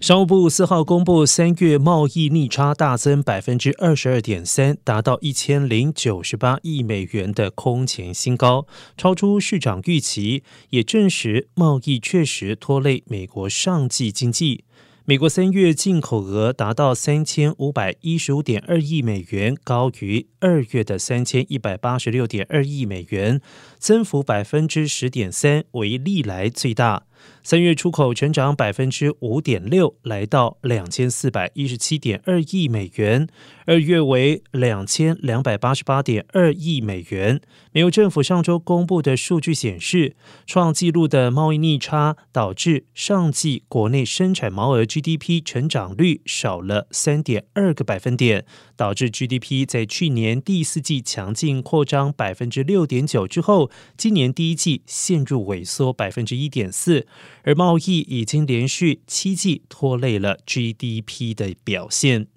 商务部四号公布，三月贸易逆差大增百分之二十二点三，达到一千零九十八亿美元的空前新高，超出市场预期，也证实贸易确实拖累美国上季经济。美国三月进口额达到三千五百一十五点二亿美元，高于二月的三千一百八十六点二亿美元，增幅百分之十点三，为历来最大。三月出口成长百分之五点六，来到两千四百一十七点二亿美元。二月为两千两百八十八点二亿美元。美国政府上周公布的数据显示，创纪录的贸易逆差导致上季国内生产毛额 GDP 成长率少了三点二个百分点，导致 GDP 在去年第四季强劲扩张百分之六点九之后，今年第一季陷入萎缩百分之一点四。而贸易已经连续七季拖累了 GDP 的表现。